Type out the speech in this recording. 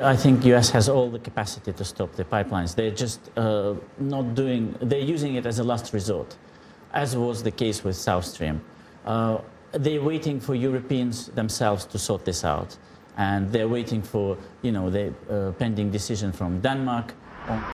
I think US has all the capacity to stop the pipelines. They're just uh, not doing. They're using it as a last resort, as was the case with South Stream. Uh, they're waiting for Europeans themselves to sort this out, and they're waiting for you know the uh, pending decision from Denmark